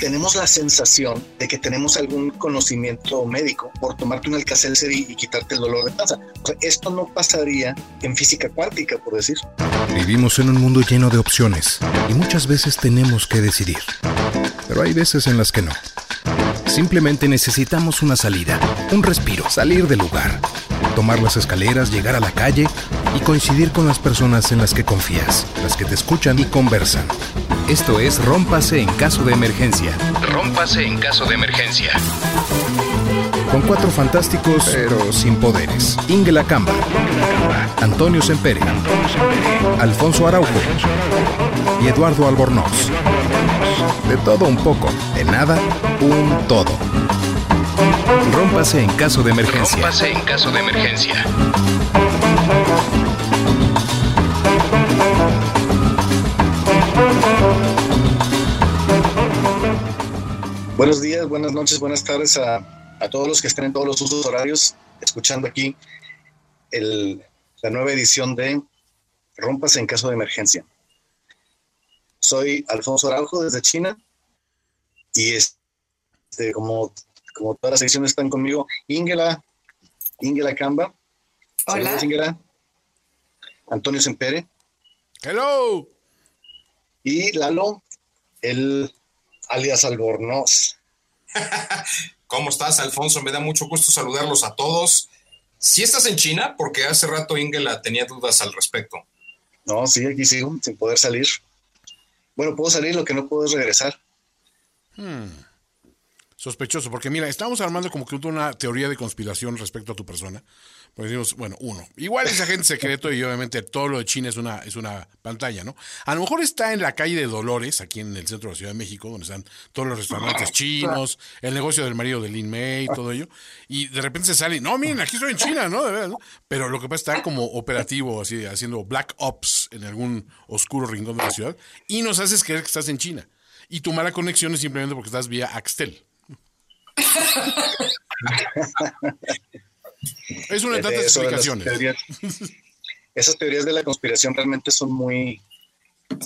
tenemos la sensación de que tenemos algún conocimiento médico por tomarte un alcacelser y, quitarte el dolor de panza. O esto no pasaría en física cuántica, por decir. Vivimos en un mundo lleno de opciones y muchas veces tenemos que decidir. Pero hay veces en las que no. Simplemente necesitamos una salida, un respiro, salir del lugar, tomar las escaleras, llegar a la calle y coincidir con las personas en las que confías, las que te escuchan y conversan. Esto es Rómpase en caso de emergencia. Rómpase en caso de emergencia. Con cuatro fantásticos, pero sin poderes. Ingela Camba, Antonio Sempere, Alfonso Araujo y Eduardo Albornoz. De todo un poco, de nada, un todo. Rómpase en caso de emergencia. Rómpase en caso de emergencia. Buenos días, buenas noches, buenas tardes a, a todos los que estén en todos los usos horarios escuchando aquí el, la nueva edición de Rompas en caso de emergencia. Soy Alfonso Araujo desde China y este, como, como todas las ediciones están conmigo, Ingela, Ingela Camba. Hola. Saludos, Ingela. Antonio Sempere Hello. y Lalo, el alias Albornoz. ¿Cómo estás, Alfonso? Me da mucho gusto saludarlos a todos. Si estás en China, porque hace rato Ingela tenía dudas al respecto. No, sí, aquí sigo, sin poder salir. Bueno, puedo salir, lo que no puedo es regresar. Sospechoso, porque mira, estamos armando como que una teoría de conspiración respecto a tu persona. Porque decimos, bueno, uno, igual es agente secreto y obviamente todo lo de China es una, es una pantalla, ¿no? A lo mejor está en la calle de Dolores, aquí en el centro de la Ciudad de México, donde están todos los restaurantes chinos, el negocio del marido de Lin May, todo ello, y de repente se sale, no, miren, aquí estoy en China, ¿no? De verdad, ¿no? Pero lo que pasa está como operativo, así, haciendo black ops en algún oscuro rincón de la ciudad, y nos haces creer que estás en China. Y tu mala conexión es simplemente porque estás vía Axtel. Es una de tantas explicaciones. teorías- esas teorías de la conspiración realmente son muy,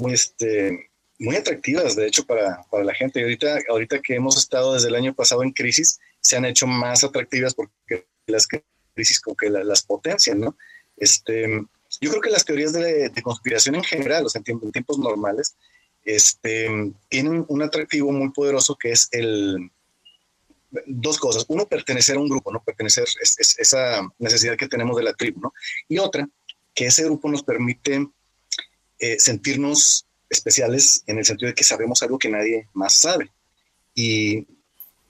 muy, este, muy atractivas, de hecho, para, para la gente. Y ahorita, ahorita que hemos estado desde el año pasado en crisis, se han hecho más atractivas porque las crisis como que la- las potencian, ¿no? Este, yo creo que las teorías de, de conspiración en general, o sea, en, tiempo- en tiempos normales, este, tienen un atractivo muy poderoso que es el, dos cosas. Uno, pertenecer a un grupo, ¿no? Pertenecer, es, es- esa necesidad que tenemos de la tribu, ¿no? Y otra, que ese grupo nos permite eh, sentirnos especiales en el sentido de que sabemos algo que nadie más sabe y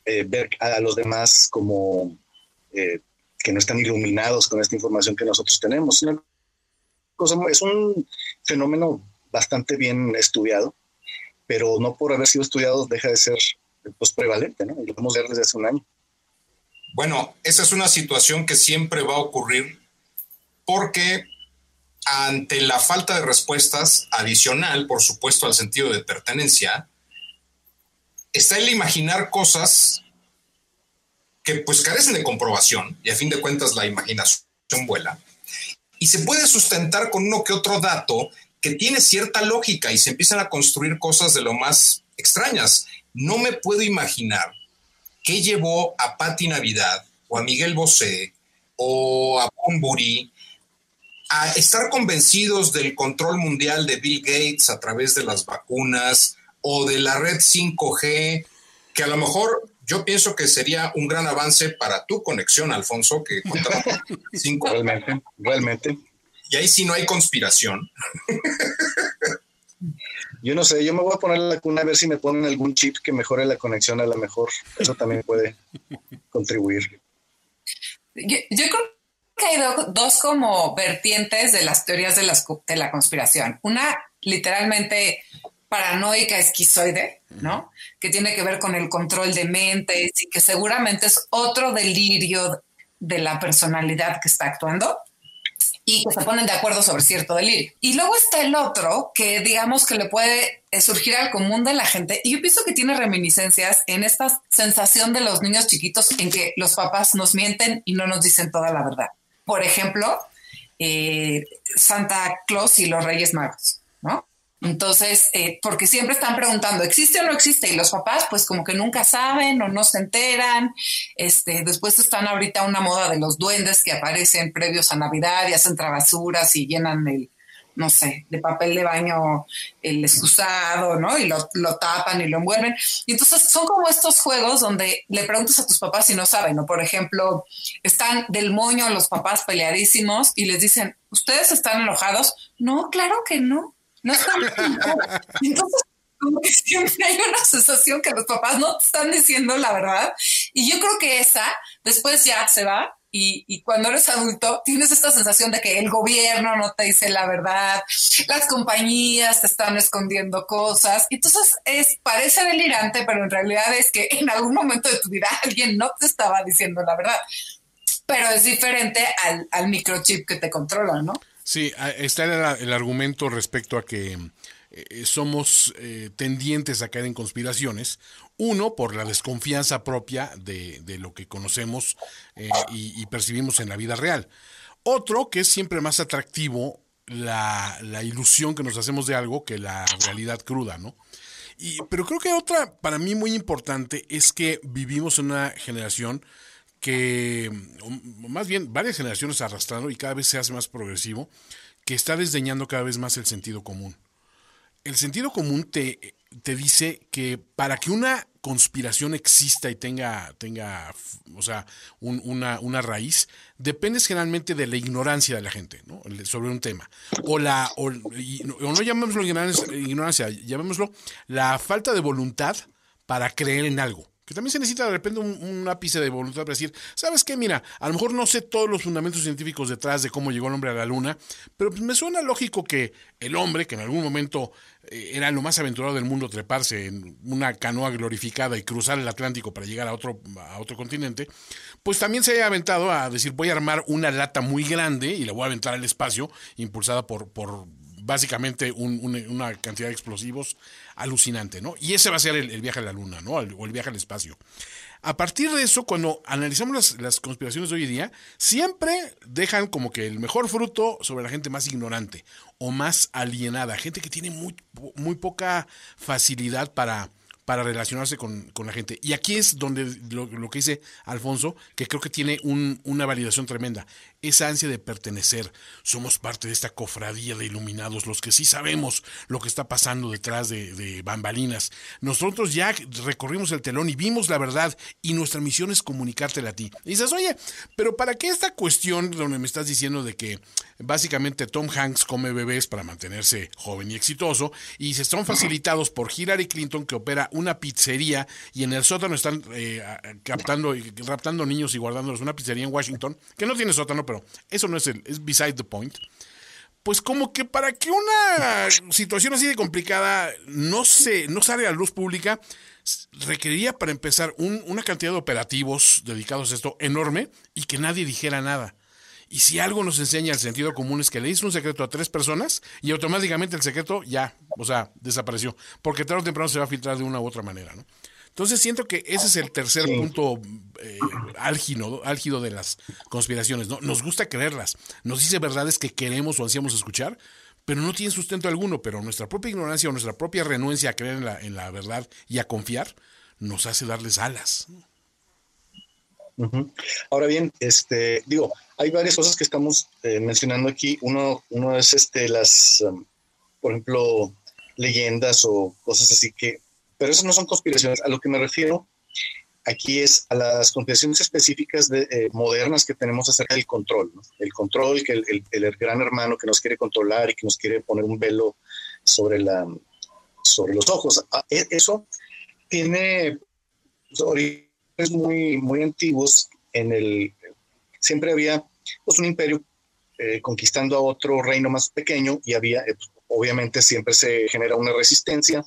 eh, ver a los demás como eh, que no están iluminados con esta información que nosotros tenemos. Es un fenómeno bastante bien estudiado, pero no por haber sido estudiado deja de ser pues, prevalente, ¿no? Y lo podemos ver desde hace un año. Bueno, esa es una situación que siempre va a ocurrir porque ante la falta de respuestas adicional, por supuesto, al sentido de pertenencia, está el imaginar cosas que pues carecen de comprobación y a fin de cuentas la imaginación vuela y se puede sustentar con uno que otro dato que tiene cierta lógica y se empiezan a construir cosas de lo más extrañas. No me puedo imaginar qué llevó a Patti Navidad o a Miguel Bosé o a Bumburi a estar convencidos del control mundial de Bill Gates a través de las vacunas o de la red 5G, que a lo mejor yo pienso que sería un gran avance para tu conexión, Alfonso, que 5 Realmente, realmente. y ahí sí no hay conspiración. Yo no sé, yo me voy a poner la cuna a ver si me ponen algún chip que mejore la conexión a lo mejor. Eso también puede contribuir. Yo, creo que hay do- dos como vertientes de las teorías de, las, de la conspiración. Una literalmente paranoica esquizoide, ¿no? Que tiene que ver con el control de mentes y que seguramente es otro delirio de la personalidad que está actuando y que se ponen de acuerdo sobre cierto delirio. Y luego está el otro que digamos que le puede eh, surgir al común de la gente y yo pienso que tiene reminiscencias en esta sensación de los niños chiquitos en que los papás nos mienten y no nos dicen toda la verdad. Por ejemplo, eh, Santa Claus y los Reyes Magos, ¿no? Entonces, eh, porque siempre están preguntando, ¿existe o no existe? Y los papás, pues como que nunca saben o no se enteran. Este, después están ahorita una moda de los duendes que aparecen previos a Navidad y hacen travesuras y llenan el, no sé, de papel de baño el excusado, ¿no? Y lo, lo, tapan y lo envuelven. Y entonces son como estos juegos donde le preguntas a tus papás si no saben, ¿no? Por ejemplo, están del moño los papás peleadísimos y les dicen, ¿ustedes están enojados? No, claro que no. No están Entonces, como que siempre hay una sensación que los papás no te están diciendo la verdad. Y yo creo que esa después ya se va y, cuando eres adulto tienes esta sensación de que el gobierno no te dice la verdad, las compañías te están escondiendo cosas. Entonces es, parece delirante, pero en realidad es que en algún momento de tu vida alguien no te estaba diciendo la verdad. Pero es diferente al, al microchip que te controla, ¿no? Sí, está el, argumento respecto a que eh, somos eh, tendientes a caer en conspiraciones. Uno, por la desconfianza propia de, lo que conocemos eh, y, percibimos en la vida real. Otro, que es siempre más atractivo la, ilusión que nos hacemos de algo que la realidad cruda, ¿no? Y, pero creo que otra, para mí muy importante, es que vivimos en una generación que, más bien varias generaciones arrastrando y cada vez se hace más progresivo, que está desdeñando cada vez más el sentido común. El sentido común te, te dice que para que una conspiración exista y tenga, tenga o sea, una, una, raíz, depende generalmente de la ignorancia de la gente sobre un tema. O, la, o, no llamémoslo ignorancia, llamémoslo la falta de voluntad para creer en algo que también se necesita de repente un, ápice de voluntad para decir, ¿sabes qué? Mira, a lo mejor no sé todos los fundamentos científicos detrás de cómo llegó el hombre a la luna, pero pues me suena lógico que el hombre, que en algún momento eh, era lo más aventurado del mundo treparse en una canoa glorificada y cruzar el Atlántico para llegar a otro, a otro continente, pues también se haya aventado a decir, voy a armar una lata muy grande y la voy a aventar al espacio, impulsada por, por básicamente una cantidad de explosivos alucinante, ¿no? Y ese va a ser el, viaje a la luna, ¿no? o el viaje al espacio. A partir de eso, cuando analizamos las, conspiraciones de hoy día, siempre dejan como que el mejor fruto sobre la gente más ignorante o más alienada, gente que tiene muy, muy poca facilidad para para relacionarse con, la gente. Y aquí es donde lo, que dice Alfonso, que creo que tiene una validación tremenda, esa ansia de pertenecer. Somos parte de esta cofradía de iluminados, los que sí sabemos lo que está pasando detrás de, bambalinas. Nosotros ya recorrimos el telón y vimos la verdad y nuestra misión es comunicártela a ti. Y dices, oye, pero ¿para qué esta cuestión donde me estás diciendo de que básicamente Tom Hanks come bebés para mantenerse joven y exitoso y se son facilitados por Hillary Clinton que opera una pizzería y en el sótano están eh, captando y raptando niños y guardándolos una pizzería en Washington, que no tiene sótano, pero eso no es el, es beside the point. Pues como que para que una situación así de complicada no se, no sale a luz pública, requeriría para empezar una cantidad de operativos dedicados a esto enorme y que nadie dijera nada. Y si algo nos enseña el sentido común es que le hizo un secreto a tres personas y automáticamente el secreto ya, o sea, desapareció. Porque tarde o temprano se va a filtrar de una u otra manera, ¿no? Entonces siento que ese es el tercer punto eh, álgido, álgido de las conspiraciones, ¿no? Nos gusta creerlas, nos dice verdades que queremos o ansiamos escuchar, pero no tienen sustento alguno, pero nuestra propia ignorancia o nuestra propia renuencia a creer en la, en la verdad y a confiar nos hace darles alas. Ahora bien, este, digo, hay varias cosas que estamos eh, mencionando aquí. Uno, uno es este, las, um, por ejemplo, leyendas o cosas así que, pero esas no son conspiraciones. A lo que me refiero aquí es a las conspiraciones específicas de, eh, modernas que tenemos acerca del control. El control, que el, el, gran hermano que nos quiere controlar y que nos quiere poner un velo sobre, la, sobre los ojos. Ah, e, eso tiene orígenes muy, muy antiguos en el, siempre había pues, un imperio eh, conquistando a otro reino más pequeño y había, eh, pues, obviamente siempre se genera una resistencia,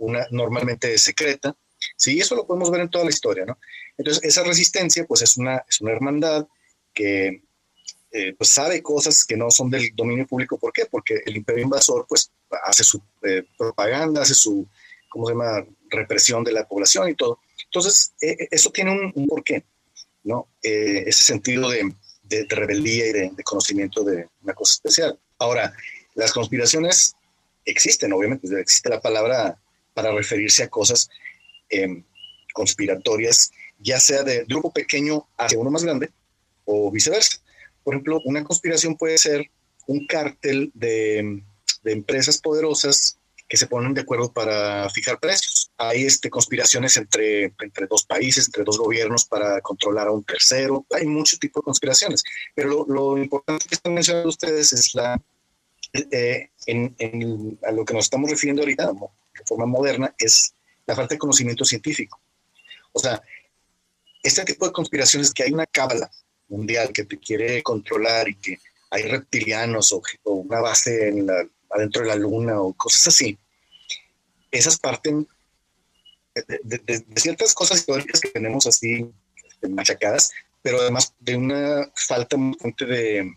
una normalmente secreta. Sí, eso lo podemos ver en toda la historia, ¿no? Entonces, esa resistencia, pues es una, es una hermandad que eh, pues sabe cosas que no son del dominio público. ¿Por qué? Porque el imperio invasor, pues, hace su propaganda, hace su, ¿cómo se llama?, represión de la población y todo. Entonces, eso tiene un, un porqué. ¿no? Eh, ese sentido de, rebeldía y de, conocimiento de una cosa especial. Ahora, las conspiraciones existen, obviamente, existe la palabra para referirse a cosas em, conspiratorias, ya sea de grupo pequeño hacia uno más grande o viceversa. Por ejemplo, una conspiración puede ser un cártel de, empresas poderosas que se ponen de acuerdo para fijar precios. Hay este, conspiraciones entre, entre dos países, entre dos gobiernos para controlar a un tercero. Hay mucho tipo de conspiraciones. Pero lo, importante que están mencionando ustedes es la, eh, a lo que nos estamos refiriendo ahorita, de forma moderna, es la falta de conocimiento científico. O sea, este tipo de conspiraciones que hay una cábala mundial que te quiere controlar y que hay reptilianos o, o una base en la, adentro de la luna o cosas así, esas parten de, ciertas cosas históricas que tenemos así este, machacadas, pero además de una falta fuerte de,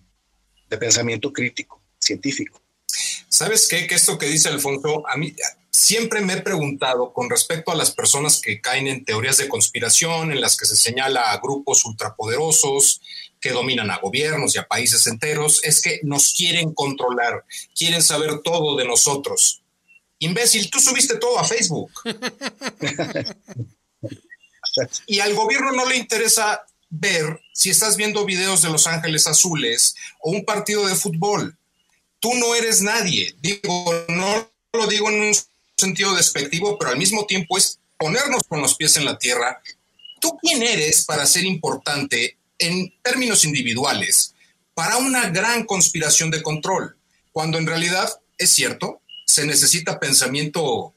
pensamiento crítico, científico. ¿Sabes qué? Que esto que dice Alfonso, a mí siempre me he preguntado con respecto a las personas que caen en teorías de conspiración, en las que se señala a grupos ultrapoderosos, que dominan a gobiernos y a países enteros es que nos quieren controlar, quieren saber todo de nosotros. Imbécil, tú subiste todo a Facebook. y al gobierno no le interesa ver si estás viendo videos de Los Ángeles Azules o un partido de fútbol. Tú no eres nadie. Digo, no lo digo en un sentido despectivo, pero al mismo tiempo es ponernos con los pies en la tierra. ¿Tú quién eres para ser importante en términos individuales para una gran conspiración de control, cuando en realidad es cierto, se necesita pensamiento,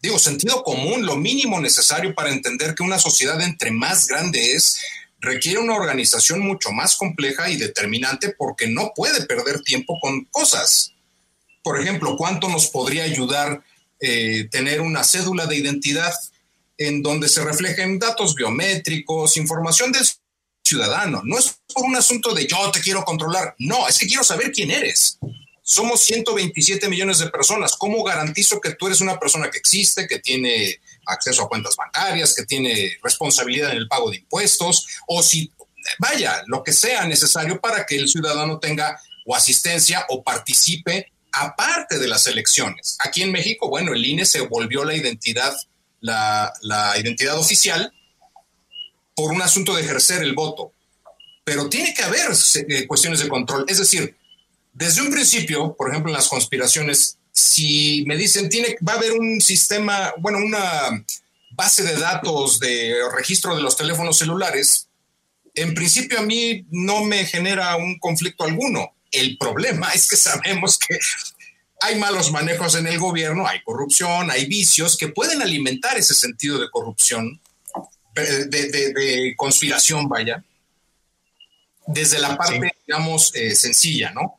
digo, sentido común, lo mínimo necesario para entender que una sociedad entre más grande es, requiere una organización mucho más compleja y determinante porque no puede perder tiempo con cosas. Por ejemplo, ¿cuánto nos podría ayudar eh, tener una cédula de identidad en donde se reflejen datos biométricos, información del ciudadano. No es por un asunto de yo te quiero controlar. No, es que quiero saber quién eres. Somos 127 millones de personas. ¿Cómo garantizo que tú eres una persona que existe, que tiene acceso a cuentas bancarias, que tiene responsabilidad en el pago de impuestos? O si, vaya, lo que sea necesario para que el ciudadano tenga o asistencia o participe aparte de las elecciones. Aquí en México, bueno, el INE se volvió la identidad, la, identidad oficial por un asunto de ejercer el voto. Pero tiene que haber eh, cuestiones de control. Es decir, desde un principio, por ejemplo, en las conspiraciones, si me dicen, tiene, va a haber un sistema, bueno, una base de datos de registro de los teléfonos celulares, en principio a mí no me genera un conflicto alguno. El problema es que sabemos que hay malos manejos en el gobierno, hay corrupción, hay vicios que pueden alimentar ese sentido de corrupción de, conspiración, vaya, desde la parte, digamos, eh, sencilla, ¿no?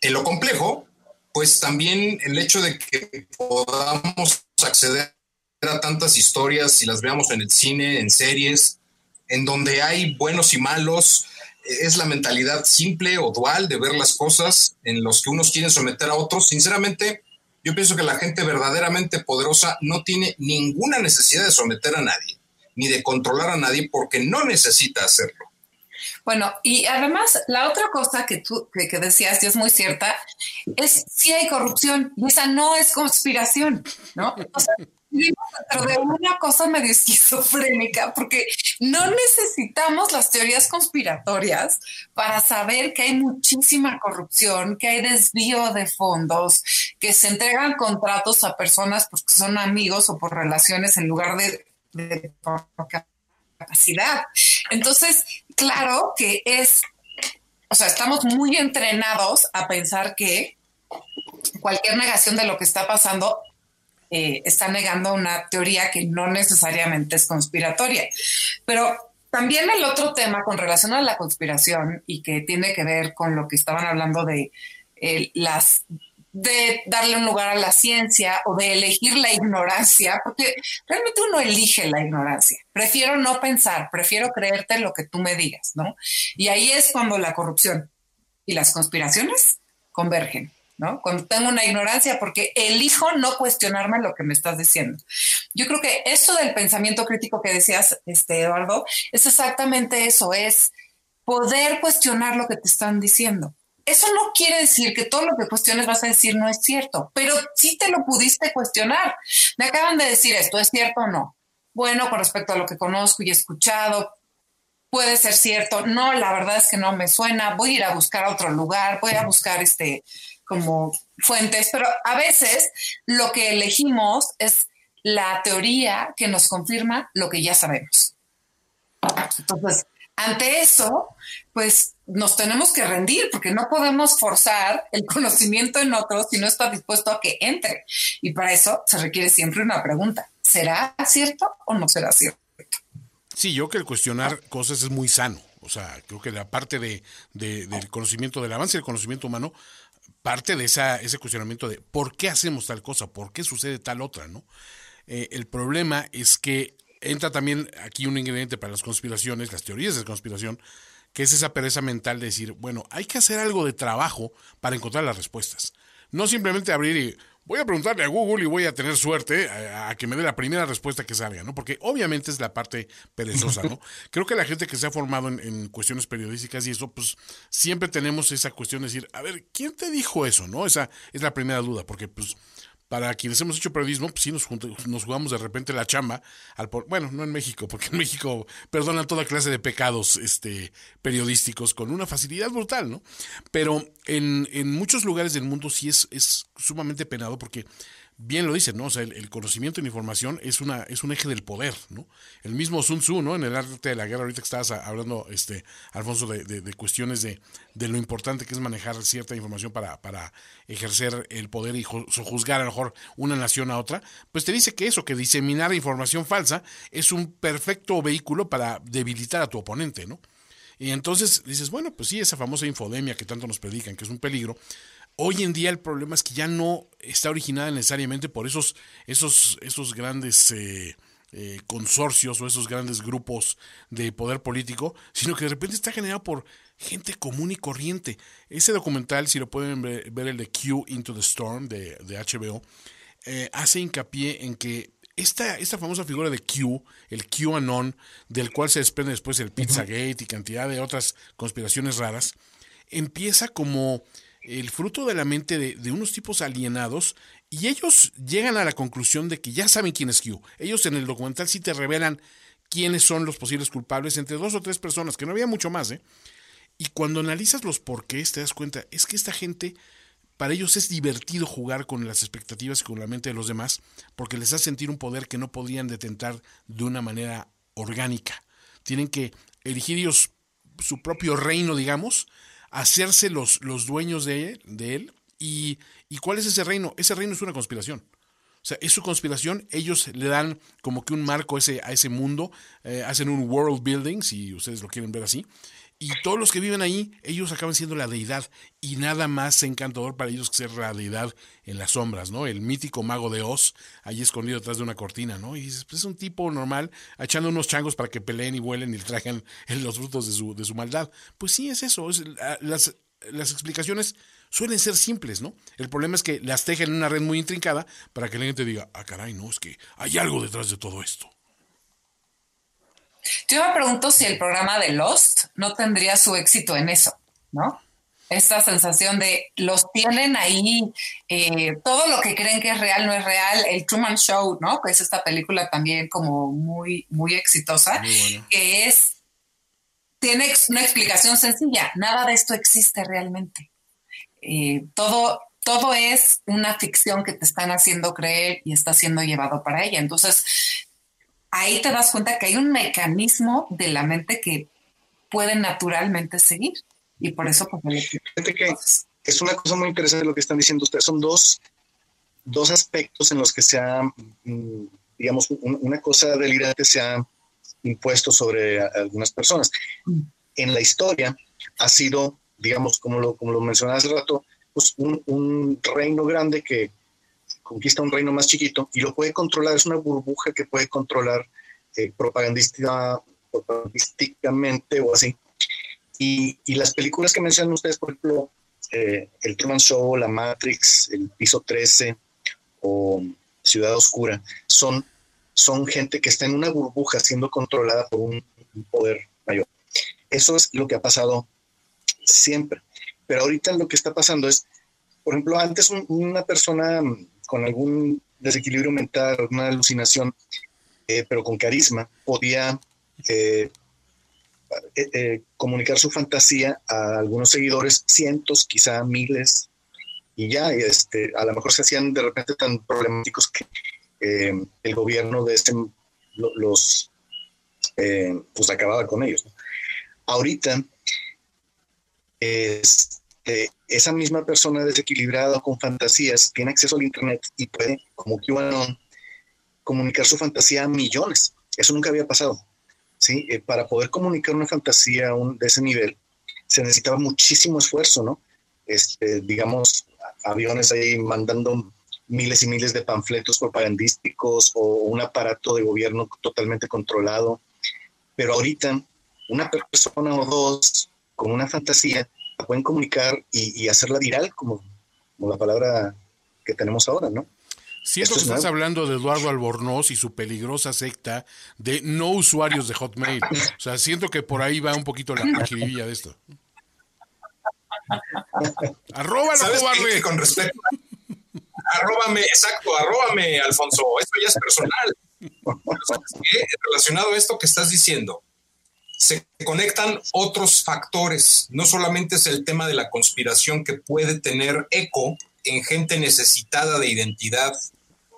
En lo complejo, pues también el hecho de que podamos acceder a tantas historias y las veamos en el cine, en series, en donde hay buenos y malos, es la mentalidad simple o dual de ver las cosas en los que unos quieren someter a otros. Sinceramente, yo pienso que la gente verdaderamente poderosa no tiene ninguna necesidad de someter a nadie ni de controlar a nadie porque no necesita hacerlo. Bueno, y además la otra cosa que tú que, decías, y es muy cierta, es si hay corrupción y esa no es conspiración, ¿no? O sea, pero de una cosa medio esquizofrénica, porque no necesitamos las teorías conspiratorias para saber que hay muchísima corrupción, que hay desvío de fondos, que se entregan contratos a personas porque son amigos o por relaciones en lugar de de capacidad. Entonces, claro que es, o sea, estamos muy entrenados a pensar que cualquier negación de lo que está pasando eh, está negando una teoría que no necesariamente es conspiratoria. Pero también el otro tema con relación a la conspiración y que tiene que ver con lo que estaban hablando de eh, las de darle un lugar a la ciencia o de elegir la ignorancia, porque realmente uno elige la ignorancia. Prefiero no pensar, prefiero creerte lo que tú me digas, ¿no? Y ahí es cuando la corrupción y las conspiraciones convergen, ¿no? Cuando tengo una ignorancia porque elijo no cuestionarme lo que me estás diciendo. Yo creo que eso del pensamiento crítico que decías, este Eduardo, es exactamente eso, es poder cuestionar lo que te están diciendo eso no quiere decir que todo lo que cuestiones vas a decir no es cierto, pero sí te lo pudiste cuestionar. Me acaban de decir esto, ¿es cierto o no? Bueno, con respecto a lo que conozco y he escuchado, puede ser cierto. No, la verdad es que no me suena. Voy a ir a buscar a otro lugar, voy a buscar este como fuentes, pero a veces lo que elegimos es la teoría que nos confirma lo que ya sabemos. Entonces, ante eso, pues nos tenemos que rendir porque no podemos forzar el conocimiento en otros si no está dispuesto a que entre. Y para eso se requiere siempre una pregunta. ¿Será cierto o no será cierto? Sí, yo que el cuestionar cosas es muy sano. O sea, creo que la parte de, del conocimiento, del avance del conocimiento humano, parte de esa, ese cuestionamiento de por qué hacemos tal cosa, por qué sucede tal otra, ¿no? Eh, el problema es que entra también aquí un ingrediente para las conspiraciones, las teorías de conspiración, que es esa pereza mental de decir, bueno, hay que hacer algo de trabajo para encontrar las respuestas. No simplemente abrir y voy a preguntarle a Google y voy a tener suerte a, que me dé la primera respuesta que salga, ¿no? Porque obviamente es la parte perezosa, ¿no? Creo que la gente que se ha formado en, en, cuestiones periodísticas y eso, pues siempre tenemos esa cuestión de decir, a ver, ¿quién te dijo eso, no? Esa es la primera duda, porque pues para quienes hemos hecho periodismo, pues sí nos, nos jugamos de repente la chamba, al bueno, no en México, porque en México perdonan toda clase de pecados este, periodísticos con una facilidad brutal, ¿no? Pero en, en muchos lugares del mundo sí es, es sumamente penado porque bien lo dicen, ¿no? O sea, el, conocimiento y la información es, una, es un eje del poder, ¿no? El mismo Sun Tzu, ¿no? En el arte de la guerra, ahorita que estabas hablando, este, Alfonso, de, de, cuestiones de, de, lo importante que es manejar cierta información para, para ejercer el poder y juzgar a lo mejor una nación a otra, pues te dice que eso, que diseminar información falsa es un perfecto vehículo para debilitar a tu oponente, ¿no? Y entonces dices, bueno, pues sí, esa famosa infodemia que tanto nos predican, que es un peligro, Hoy en día el problema es que ya no está originada necesariamente por esos, esos, esos grandes eh, eh, consorcios o esos grandes grupos de poder político, sino que de repente está generado por gente común y corriente. Ese documental, si lo pueden ver, el de Q Into the Storm de, HBO, eh, hace hincapié en que esta, esta famosa figura de Q, el QAnon, del cual se desprende después el Pizzagate y cantidad de otras conspiraciones raras, empieza como el fruto de la mente de, unos tipos alienados y ellos llegan a la conclusión de que ya saben quién es Q. Ellos en el documental sí te revelan quiénes son los posibles culpables entre dos o tres personas, que no había mucho más, ¿eh? Y cuando analizas los porqués te das cuenta, es que esta gente, para ellos es divertido jugar con las expectativas y con la mente de los demás, porque les hace sentir un poder que no podrían detentar de una manera orgánica. Tienen que erigir ellos su propio reino, digamos, hacerse los, los dueños de él, de él y, y, cuál es ese reino. Ese reino es una conspiración. O sea, es su conspiración, ellos le dan como que un marco a ese, a ese mundo, eh, hacen un world building, si ustedes lo quieren ver así, y todos los que viven ahí, ellos acaban siendo la deidad, y nada más encantador para ellos que ser la deidad en las sombras, ¿no? El mítico mago de Oz, ahí escondido detrás de una cortina, ¿no? Y dices, pues es un tipo normal, echando unos changos para que peleen y vuelen y traigan los frutos de su, de su maldad. Pues sí, es eso, las, las explicaciones suelen ser simples, ¿no? El problema es que las tejen en una red muy intrincada para que la gente diga, ah, caray, no, es que hay algo detrás de todo esto. Yo me pregunto si el programa de Lost no tendría su éxito en eso, ¿no? Esta sensación de los tienen ahí, eh, todo lo que creen que es real no es real, el Truman Show, ¿no? Que es esta película también como muy, muy exitosa, que es, tiene una explicación sencilla, nada de esto existe realmente. Eh, todo, todo es una ficción que te están haciendo creer y está siendo llevado para ella. Entonces, ahí te das cuenta que hay un mecanismo de la mente que puede naturalmente seguir. Y por eso, pues, que es una cosa muy interesante lo que están diciendo ustedes. Son dos, dos aspectos en los que se ha, mm, digamos, una cosa delirante se ha impuesto sobre algunas personas. Mm. En la historia ha sido, digamos, como lo, como lo mencionaba hace rato, pues un, un reino grande que conquista un reino más chiquito y lo puede controlar, es una burbuja que puede controlar eh, propagandísticamente o así. Y, y, las películas que mencionan ustedes, por ejemplo, eh, El Truman Show, La Matrix, El Piso 13 o Ciudad Oscura, son, son gente que está en una burbuja siendo controlada por un, un poder mayor. Eso es lo que ha pasado siempre. Pero ahorita lo que está pasando es, por ejemplo, antes una persona con algún desequilibrio mental, una alucinación, eh, pero con carisma, podía eh, eh, comunicar su fantasía a algunos seguidores, cientos, quizá miles, y ya este, a lo mejor se hacían de repente tan problemáticos que el gobierno de este, los pues acababa con ellos. Ahorita este, esa misma persona desequilibrada con fantasías tiene acceso al Internet y puede, como QAnon, comunicar su fantasía a millones. Eso nunca había pasado. ¿sí? Eh, para poder comunicar una fantasía de ese nivel, se necesitaba muchísimo esfuerzo, ¿no? Este, digamos, aviones ahí mandando miles y miles de panfletos propagandísticos o un aparato de gobierno totalmente controlado. Pero ahorita, una persona o dos con una fantasía pueden comunicar y, hacerla viral, como, como la palabra que tenemos ahora, ¿no? Siento que estás hablando de Eduardo Albornoz y su peligrosa secta de no usuarios de Hotmail. O sea, siento que por ahí va un poquito la jiribilla de esto. Arróbalo, cobarde. Con respecto. Arróbame, exacto, arróbame, Alfonso. Esto ya es personal. relacionado a esto que estás diciendo, se conectan otros factores. No solamente es el tema de la conspiración que puede tener eco en gente necesitada de identidad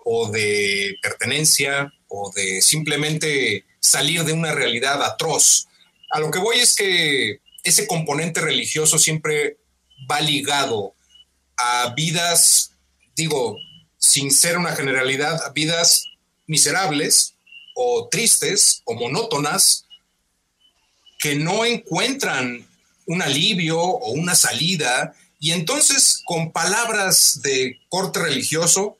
o de pertenencia o de simplemente salir de una realidad atroz. A lo que voy es que ese componente religioso siempre va ligado a vidas, digo, sin ser una generalidad, a vidas miserables o tristes o monótonas que no encuentran un alivio o una salida y entonces con palabras de corte religioso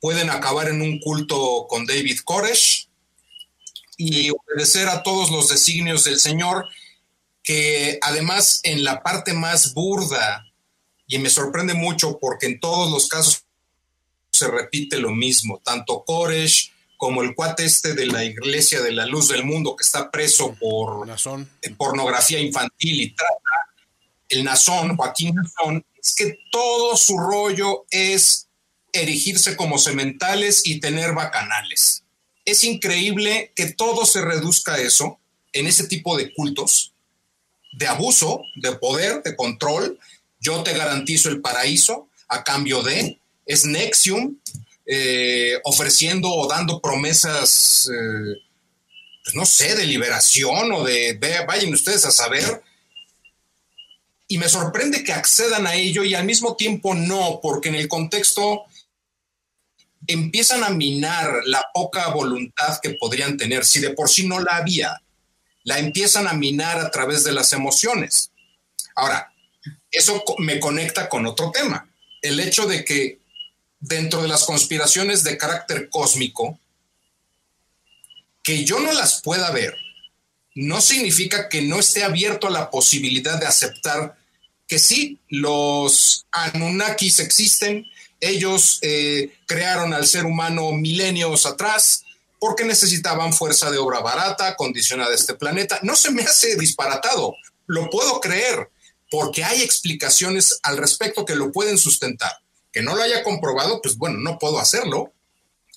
pueden acabar en un culto con David Koresh y obedecer a todos los designios del Señor, que además en la parte más burda, y me sorprende mucho porque en todos los casos se repite lo mismo, tanto Koresh como el cuate este de la Iglesia de la Luz del Mundo que está preso por pornografía infantil y trata, el Nazón, Joaquín Nazón, es que todo su rollo es erigirse como sementales y tener bacanales. Es increíble que todo se reduzca a eso en ese tipo de cultos, de abuso, de poder, de control. Yo te garantizo el paraíso a cambio de, es Nexium, eh, ofreciendo o dando promesas, eh, pues no sé, de liberación o de, vayan ustedes a saber. Y me sorprende que accedan a ello y al mismo tiempo no, porque en el contexto empiezan a minar la poca voluntad que podrían tener, si de por sí no la había, la empiezan a minar a través de las emociones. Ahora, eso me conecta con otro tema, el hecho de que dentro de las conspiraciones de carácter cósmico, que yo no las pueda ver, no significa que no esté abierto a la posibilidad de aceptar que sí, los Anunnakis existen, ellos eh, crearon al ser humano milenios atrás porque necesitaban fuerza de obra barata, condicionada este planeta. No se me hace disparatado, lo puedo creer, porque hay explicaciones al respecto que lo pueden sustentar que no lo haya comprobado, pues bueno, no puedo hacerlo.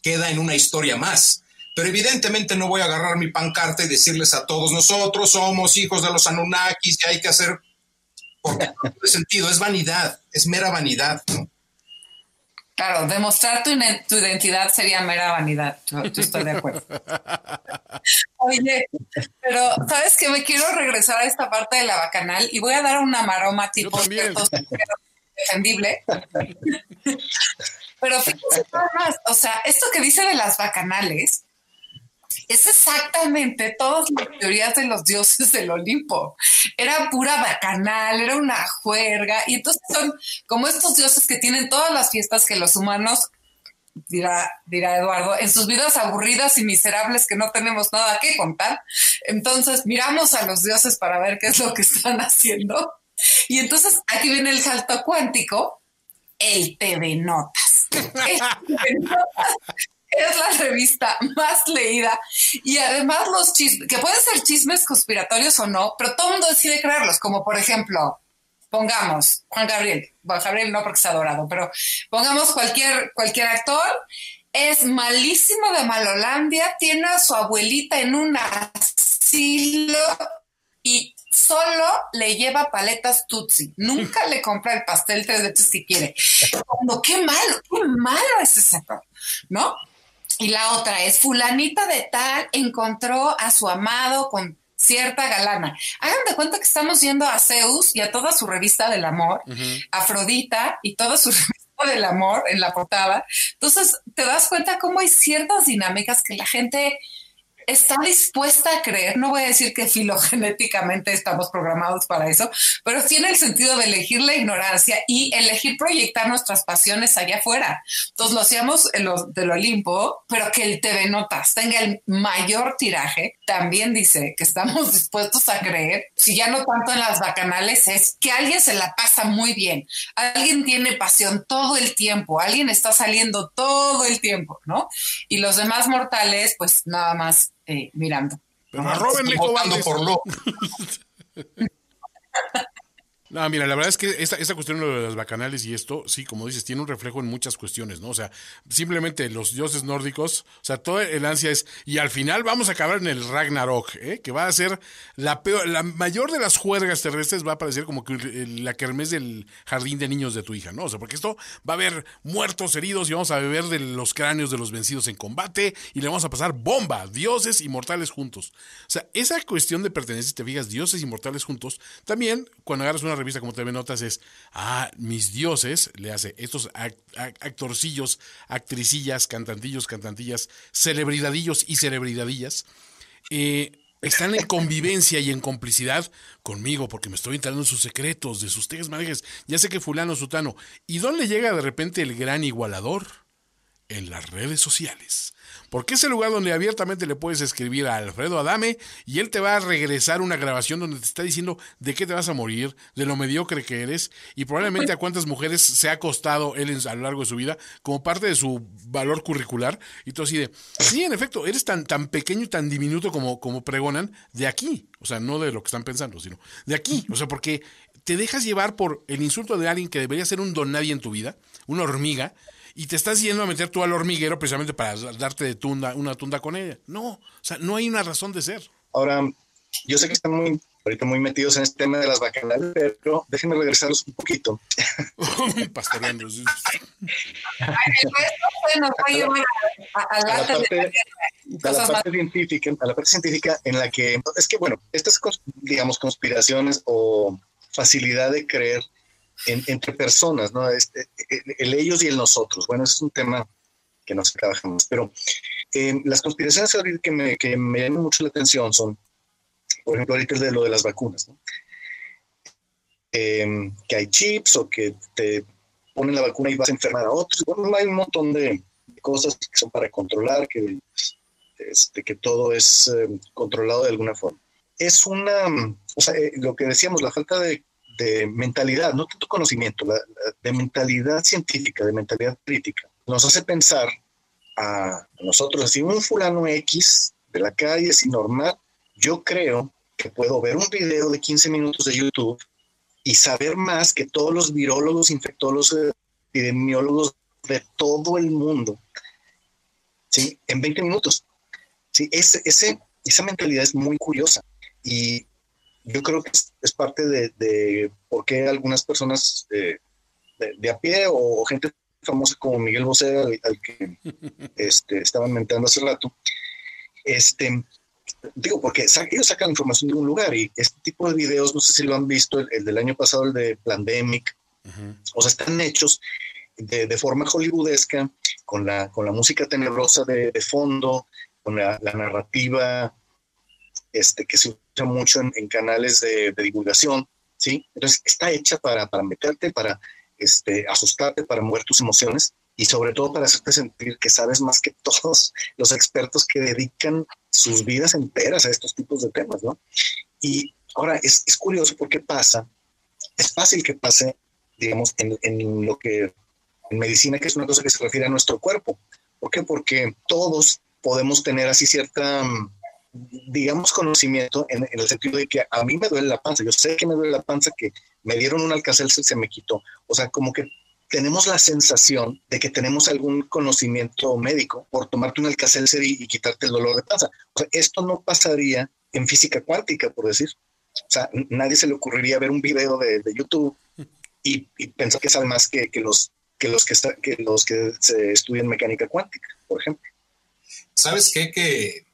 Queda en una historia más. Pero evidentemente no voy a agarrar mi pancarta y decirles a todos, nosotros somos hijos de los Anunnakis y hay que hacer... Porque no tiene sentido, es vanidad, es mera vanidad. Claro, demostrar tu, tu, identidad sería mera vanidad. Yo, estoy de acuerdo. Oye, pero sabes que me quiero regresar a esta parte de la bacanal y voy a dar una maroma tipo defendible. Pero fíjense nada más, o sea, esto que dice de las bacanales es exactamente todas las teorías de los dioses del Olimpo. Era pura bacanal, era una juerga, y entonces son como estos dioses que tienen todas las fiestas que los humanos dirá, dirá Eduardo, en sus vidas aburridas y miserables que no tenemos nada que contar. Entonces miramos a los dioses para ver qué es lo que están haciendo y entonces aquí viene el salto cuántico, el TV Notas. es la revista más leída y además los chismes, que pueden ser chismes conspiratorios o no, pero todo el mundo decide crearlos, como por ejemplo, pongamos Juan Gabriel, Juan Gabriel no porque está adorado, pero pongamos cualquier, cualquier actor, es malísimo de Malolandia, tiene a su abuelita en un asilo y solo le lleva paletas Tutsi. Nunca le compra el pastel tres veces que quiere. Cuando, qué malo, qué malo es ese actor, ¿no? Y la otra es fulanita de tal encontró a su amado con cierta galana. Hagan de cuenta que estamos yendo a Zeus y a toda su revista del amor, Afrodita y toda su revista del amor en la portada. Entonces te das cuenta cómo hay ciertas dinámicas que la gente está dispuesta a creer, no voy a decir que filogenéticamente estamos programados para eso, pero tiene el sentido de elegir la ignorancia y elegir proyectar nuestras pasiones allá afuera. Entonces lo hacíamos en los del Olimpo, pero que el TV Notas tenga el mayor tiraje, también dice que estamos dispuestos a creer, si ya no tanto en las bacanales, es que alguien se la pasa muy bien, alguien tiene pasión todo el tiempo, alguien está saliendo todo el tiempo, ¿no? Y los demás mortales, pues nada más eh, mirando. Pero votando por lo. No, mira, la verdad es que esta, esta cuestión de las bacanales y esto, sí, como dices, tiene un reflejo en muchas cuestiones, ¿no? O sea, simplemente los dioses nórdicos, o sea, todo el ansia es, y al final vamos a acabar en el Ragnarok, ¿eh? que va a ser la peor, la mayor de las juergas terrestres va a parecer como que la kermés del jardín de niños de tu hija, ¿no? O sea, porque esto va a haber muertos, heridos, y vamos a beber de los cráneos de los vencidos en combate, y le vamos a pasar bomba, dioses y mortales juntos. O sea, esa cuestión de pertenencia, te fijas, dioses y mortales juntos, también, cuando agarras una revista como TV Notas es, ah, mis dioses, le hace estos actorcillos, actricillas, cantantillos, cantantillas, celebridadillos y celebridadillas, eh, están en convivencia y en complicidad conmigo porque me estoy entrando en sus secretos, de sus tejes manejes. Ya sé que fulano, sutano. ¿Y dónde llega de repente el gran igualador? En las redes sociales porque es el lugar donde abiertamente le puedes escribir a Alfredo Adame y él te va a regresar una grabación donde te está diciendo de qué te vas a morir, de lo mediocre que eres y probablemente a cuántas mujeres se ha costado él a lo largo de su vida como parte de su valor curricular. Y tú así de, sí, en efecto, eres tan, tan pequeño y tan diminuto como, como pregonan de aquí. O sea, no de lo que están pensando, sino de aquí. O sea, porque te dejas llevar por el insulto de alguien que debería ser un don nadie en tu vida, una hormiga, y te estás yendo a meter tú al hormiguero precisamente para darte de tunda, una tunda con ella. No, o sea, no hay una razón de ser. Ahora, yo sé que están muy, ahorita muy metidos en este tema de las bacanales, pero déjenme regresarlos un poquito. Pastoreando. a, la parte, científica, a la parte científica en la que es que bueno, estas digamos conspiraciones o facilidad de creer entre personas, ¿no? Este, el, ellos y el nosotros. Bueno, ese es un tema que no se trabaja pero eh, las conspiraciones que me, que me llaman mucho la atención son, por ejemplo, ahorita el de lo de las vacunas, ¿no? Em, que hay chips o que te ponen la vacuna y vas a enfermar a otros. Bueno, hay un montón de cosas que son para controlar, que, este, que todo es em, controlado de alguna forma. Es una, o sea, eh, lo que decíamos, la falta de de mentalidad, no tanto conocimiento, de mentalidad científica, de mentalidad crítica, nos hace pensar a nosotros, así un fulano X de la calle, así normal, yo creo que puedo ver un video de 15 minutos de YouTube y saber más que todos los virólogos, infectólogos, epidemiólogos de todo el mundo, ¿sí? En 20 minutos. ¿sí? Ese, ese, esa mentalidad es muy curiosa y yo creo que es, parte de, por qué algunas personas de, a pie o, gente famosa como Miguel Bosé, al, que este, estaban mentando hace rato, este, digo, porque ellos sacan información de un lugar y este tipo de videos, no sé si lo han visto, el, del año pasado, el de Plandemic, o sea, están hechos de, forma hollywoodesca, con la, con la música tenebrosa de, fondo, con la, la narrativa este, que se mucho en, canales de, divulgación, ¿sí? Entonces está hecha para, para meterte, para este, asustarte, para mover tus emociones y sobre todo para hacerte sentir que sabes más que todos los expertos que dedican sus vidas enteras a estos tipos de temas, ¿no? Y ahora es, es curioso porque pasa, es fácil que pase, digamos, en, en lo que en medicina, que es una cosa que se refiere a nuestro cuerpo. ¿Por qué? Porque todos podemos tener así cierta digamos, conocimiento en, el sentido de que a mí me duele la panza. Yo sé que me duele la panza, que me dieron un alcacel, se me quitó. O sea, como que tenemos la sensación de que tenemos algún conocimiento médico por tomarte un alcacel y, y quitarte el dolor de panza. O sea, esto no pasaría en física cuántica, por decir. O sea, nadie se le ocurriría ver un video de, YouTube y, pensar que sabe más que, que los que los que se estudian mecánica cuántica, por ejemplo. ¿Sabes qué? Que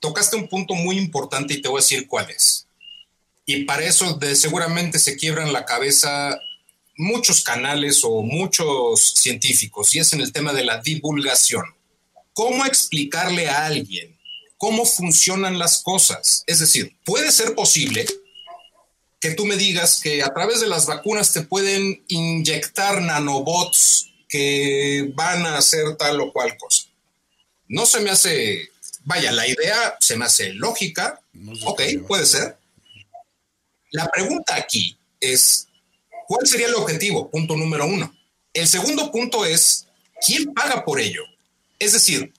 tocaste un punto muy importante y te voy a decir cuál es. Y para eso de, seguramente se quiebran la cabeza muchos canales o muchos científicos, y es en el tema de la divulgación. ¿Cómo explicarle a alguien cómo funcionan las cosas. Es decir, puede ser posible que tú me digas que a través de las vacunas te pueden inyectar nanobots que van a hacer tal o cual cosa. No se me hace, vaya, la idea se me hace lógica. ok, puede ser. La pregunta aquí es, ¿cuál sería el objetivo? Punto número uno. El segundo punto es, ¿quién paga por ello? Es decir,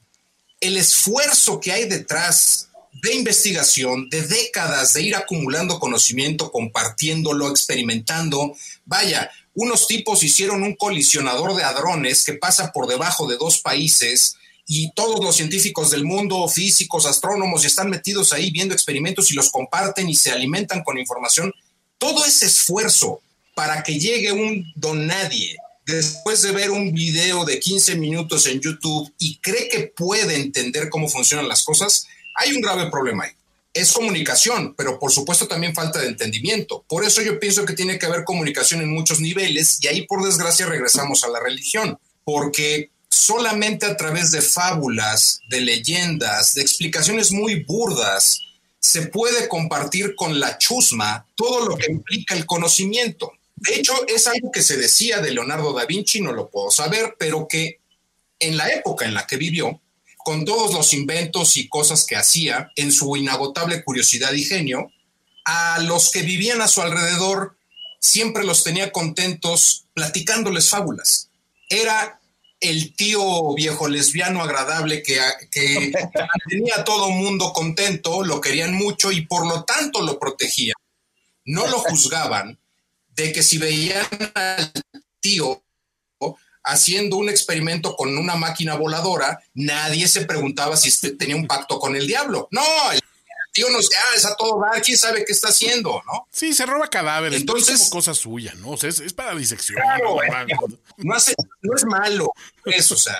el esfuerzo que hay detrás de investigación, de décadas de ir acumulando conocimiento, compartiéndolo, experimentando. Vaya, unos tipos hicieron un colisionador de hadrones que pasa por debajo de dos países y todos los científicos del mundo, físicos, astrónomos, están metidos ahí viendo experimentos y los comparten y se alimentan con información. Todo ese esfuerzo para que llegue un don nadie después de ver un video de 15 minutos en YouTube y cree que puede entender cómo funcionan las cosas, hay un grave problema ahí. Es comunicación, pero por supuesto también falta de entendimiento. Por eso yo pienso que tiene que haber comunicación en muchos niveles y ahí por desgracia regresamos a la religión, porque solamente a través de fábulas, de leyendas, de explicaciones muy burdas, se puede compartir con la chusma todo lo que implica el conocimiento. De hecho, es algo que se decía de Leonardo da Vinci, no lo puedo saber, pero que en la época en la que vivió, con todos los inventos y cosas que hacía, en su inagotable curiosidad y genio, a los que vivían a su alrededor siempre los tenía contentos platicándoles fábulas. Era el tío viejo lesbiano agradable que, que tenía a todo mundo contento, lo querían mucho y por lo tanto lo protegían. No lo juzgaban, de que si veían al tío haciendo un experimento con una máquina voladora, nadie se preguntaba si este tenía un pacto con el diablo. No, tío nos, ah, es a todo dar, quién sabe qué está haciendo, ¿no? Sí, se roba cadáveres, entonces es como cosa suya, ¿no? O sea, es, para disección. ¿no? hace, no es malo eso, o sea.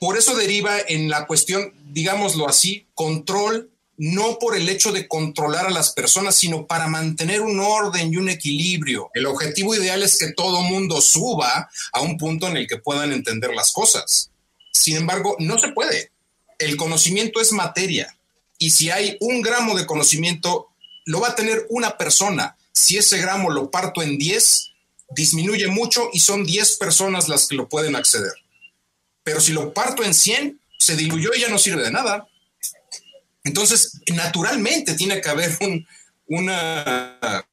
Por eso deriva en la cuestión, digámoslo así, control no por el hecho de controlar a las personas, sino para mantener un orden y un equilibrio. El objetivo ideal es que todo mundo suba a un punto en el que puedan entender las cosas. Sin embargo, no se puede. El conocimiento es materia y si hay un gramo de conocimiento, lo va a tener una persona. Si ese gramo lo parto en 10, disminuye mucho y son 10 personas las que lo pueden acceder. Pero si lo parto en 100, se diluyó y ya no sirve de nada. Entonces, naturalmente tiene que haber un, una,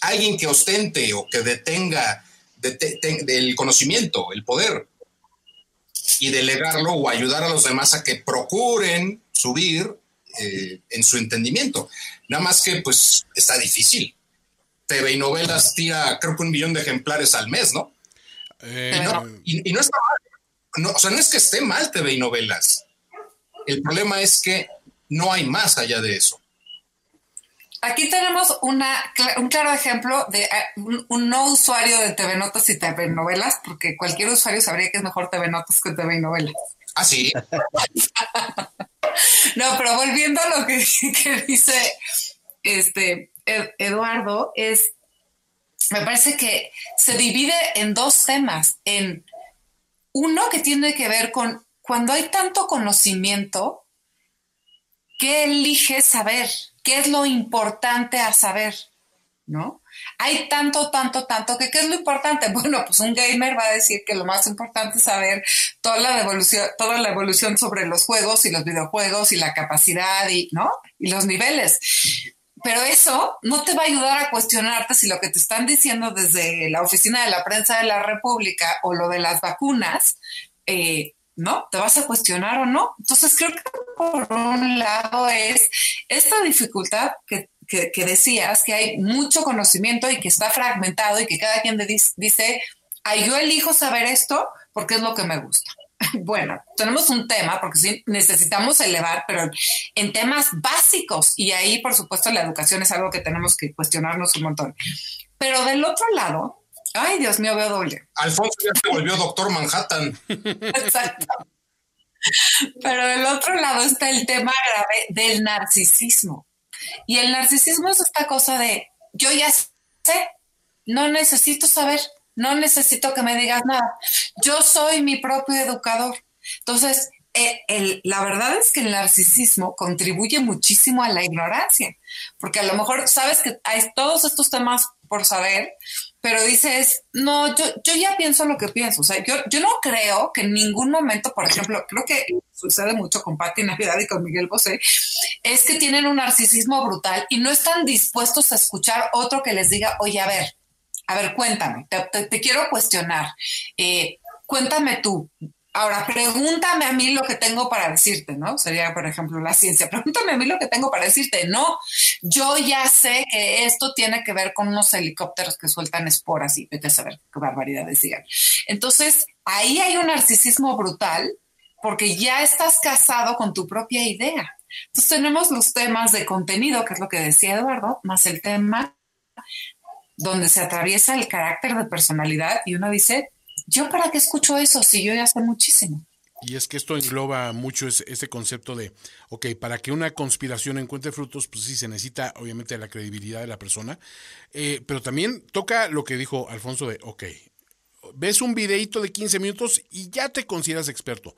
alguien que ostente o que detenga del conocimiento, el poder, y delegarlo o ayudar a los demás a que procuren subir eh, en su entendimiento. Nada más que, pues, está difícil. TV y novelas tira, creo que un millón de ejemplares al mes, ¿no? Eh, y, no y, no está mal. o sea, no es que esté mal TV y novelas el problema es que no hay más allá de eso. Aquí tenemos una, un claro ejemplo de eh, un, no usuario de TV Notas y TV Novelas, porque cualquier usuario sabría que es mejor TV Notas que TV Novelas. Ah, sí. no, pero volviendo a lo que, dice este Eduardo, es, me parece que se divide en dos temas, en uno que tiene que ver con cuando hay tanto conocimiento, ¿qué eliges saber? ¿Qué es lo importante a saber? ¿No? Hay tanto, tanto, tanto que ¿qué es lo importante? Bueno, pues un gamer va a decir que lo más importante es saber toda la evolución, toda la evolución sobre los juegos y los videojuegos y la capacidad y, ¿no? Y los niveles. Pero eso no te va a ayudar a cuestionarte si lo que te están diciendo desde la oficina de la prensa de la República o lo de las vacunas eh, ¿no? ¿Te vas a cuestionar o no? Entonces creo que por un lado es esta dificultad que, decías, que hay mucho conocimiento y que está fragmentado y que cada quien dice, ay, yo elijo saber esto porque es lo que me gusta. Bueno, tenemos un tema, porque sí necesitamos elevar, pero en temas básicos, y ahí, por supuesto, la educación es algo que tenemos que cuestionarnos un montón. Pero del otro lado, ay, Dios mío, veo doble. Alfonso ya se volvió doctor Manhattan. Exacto. Pero del otro lado está el tema grave del narcisismo. Y el narcisismo es esta cosa de, yo ya sé, no necesito saber, no necesito que me digas nada. Yo soy mi propio educador. Entonces, eh, la verdad es que el narcisismo contribuye muchísimo a la ignorancia, porque a lo mejor sabes que hay todos estos temas por saber, pero dices, no, yo, yo ya pienso lo que pienso. O sea, yo, yo no creo que en ningún momento, por ejemplo, creo que sucede mucho con Patti Navidad y con Miguel Bosé, es que tienen un narcisismo brutal y no están dispuestos a escuchar otro que les diga, oye, a ver, a ver, cuéntame, te, quiero cuestionar. Eh, cuéntame tú. Ahora, pregúntame a mí lo que tengo para decirte, ¿no? Sería, por ejemplo, la ciencia. Pregúntame a mí lo que tengo para decirte. No, yo ya sé que esto tiene que ver con unos helicópteros que sueltan esporas y vete a saber qué barbaridades digan. Entonces, ahí hay un narcisismo brutal porque ya estás casado con tu propia idea. Entonces tenemos los temas de contenido, que es lo que decía Eduardo, más el tema donde se atraviesa el carácter de personalidad y uno dice, ¿yo para qué escucho eso si yo ya sé muchísimo? Y es que esto engloba mucho ese, concepto de, ok, para que una conspiración encuentre frutos, pues sí se necesita obviamente la credibilidad de la persona, eh, pero también toca lo que dijo Alfonso de, ok, ves un videito de 15 minutos y ya te consideras experto.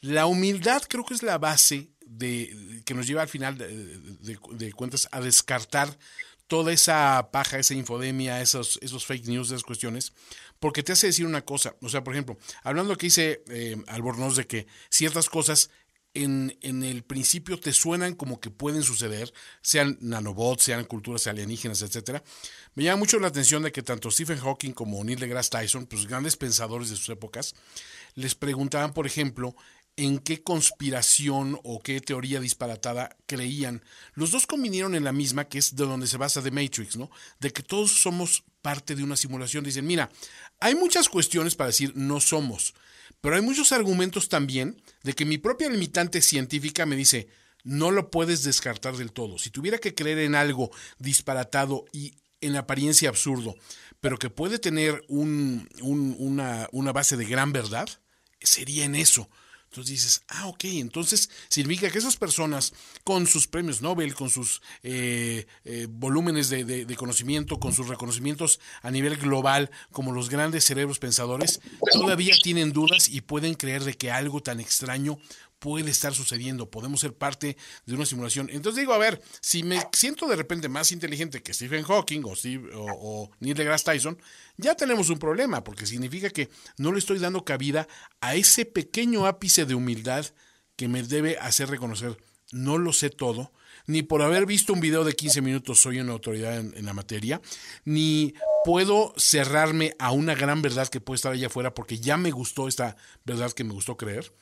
La humildad creo que es la base de, que nos lleva al final de cuentas a descartar toda esa paja, esa infodemia, esos, esos fake news, esas cuestiones, porque te hace decir una cosa. O sea, por ejemplo, hablando que dice eh, Albornoz de que ciertas cosas en, en, el principio te suenan como que pueden suceder, sean nanobots, sean culturas alienígenas, etcétera. Me llama mucho la atención de que tanto Stephen Hawking como Neil deGrasse Tyson, pues grandes pensadores de sus épocas, les preguntaban, por ejemplo, en qué conspiración o qué teoría disparatada creían. Los dos convinieron en la misma, que es de donde se basa The Matrix, ¿no? De que todos somos parte de una simulación. Dicen, mira, hay muchas cuestiones para decir no somos, pero hay muchos argumentos también de que mi propia limitante científica me dice, no lo puedes descartar del todo. Si tuviera que creer en algo disparatado y en apariencia absurdo, pero que puede tener un, una, una base de gran verdad, sería en eso. Entonces dices, ah, ok, entonces significa que esas personas con sus premios Nobel, con sus eh, eh, volúmenes de, de, conocimiento, con sus reconocimientos a nivel global, como los grandes cerebros pensadores, todavía tienen dudas y pueden creer de que algo tan extraño puede estar sucediendo, podemos ser parte de una simulación. Entonces digo, a ver, si me siento de repente más inteligente que Stephen Hawking o, Steve, o, Neil deGrasse Tyson, ya tenemos un problema, porque significa que no le estoy dando cabida a ese pequeño ápice de humildad que me debe hacer reconocer, no lo sé todo, ni por haber visto un video de 15 minutos soy una autoridad en, la materia, ni puedo cerrarme a una gran verdad que puede estar allá afuera porque ya me gustó esta verdad que me gustó creer.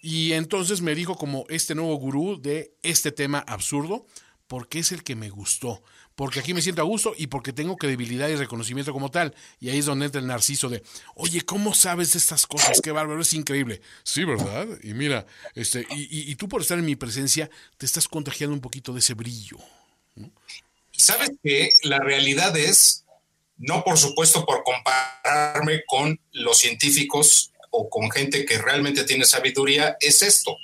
Y entonces me dijo como este nuevo gurú de este tema absurdo, porque es el que me gustó, porque aquí me siento a gusto y porque tengo credibilidad y reconocimiento como tal. Y ahí es donde entra el narciso de, oye, ¿cómo sabes estas cosas? Qué bárbaro, es increíble. Sí, ¿verdad? Y mira, este, y, tú por estar en mi presencia, te estás contagiando un poquito de ese brillo. Sabes que la realidad es, no por supuesto por compararme con los científicos o con gente que realmente tiene sabiduría es esto.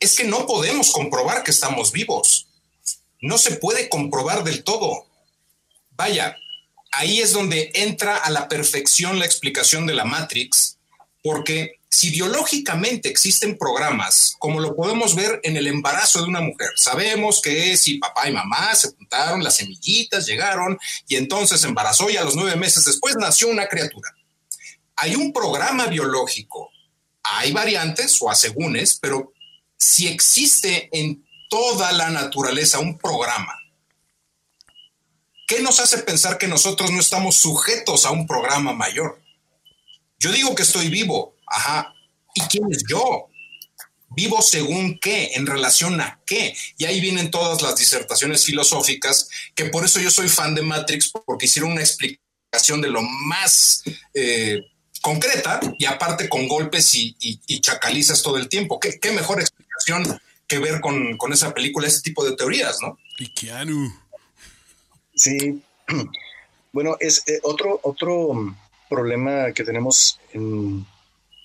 Es que no podemos comprobar que estamos vivos. No se puede comprobar del todo. Vaya, ahí es donde entra a la perfección la explicación de la Matrix, porque si biológicamente existen programas, como lo podemos ver en el embarazo de una mujer, sabemos que si papá y mamá se juntaron, las semillitas llegaron y entonces embarazó y a los nueve meses después nació una criatura hay un programa biológico. Hay variantes o asegúnes, pero si existe en toda la naturaleza un programa, ¿qué nos hace pensar que nosotros no estamos sujetos a un programa mayor? Yo digo que estoy vivo, ajá, ¿Y quién es yo? ¿Vivo según qué? ¿En relación a qué? Y ahí vienen todas las disertaciones filosóficas, que por eso yo soy fan de Matrix, porque hicieron una explicación de lo más eh, concreta y aparte con golpes y, chacalizas todo el tiempo. ¿Qué, mejor explicación que ver con, esa película, ese tipo de teorías, ¿no? Y Keanu. Sí. Bueno, es eh, otro, otro problema que tenemos en,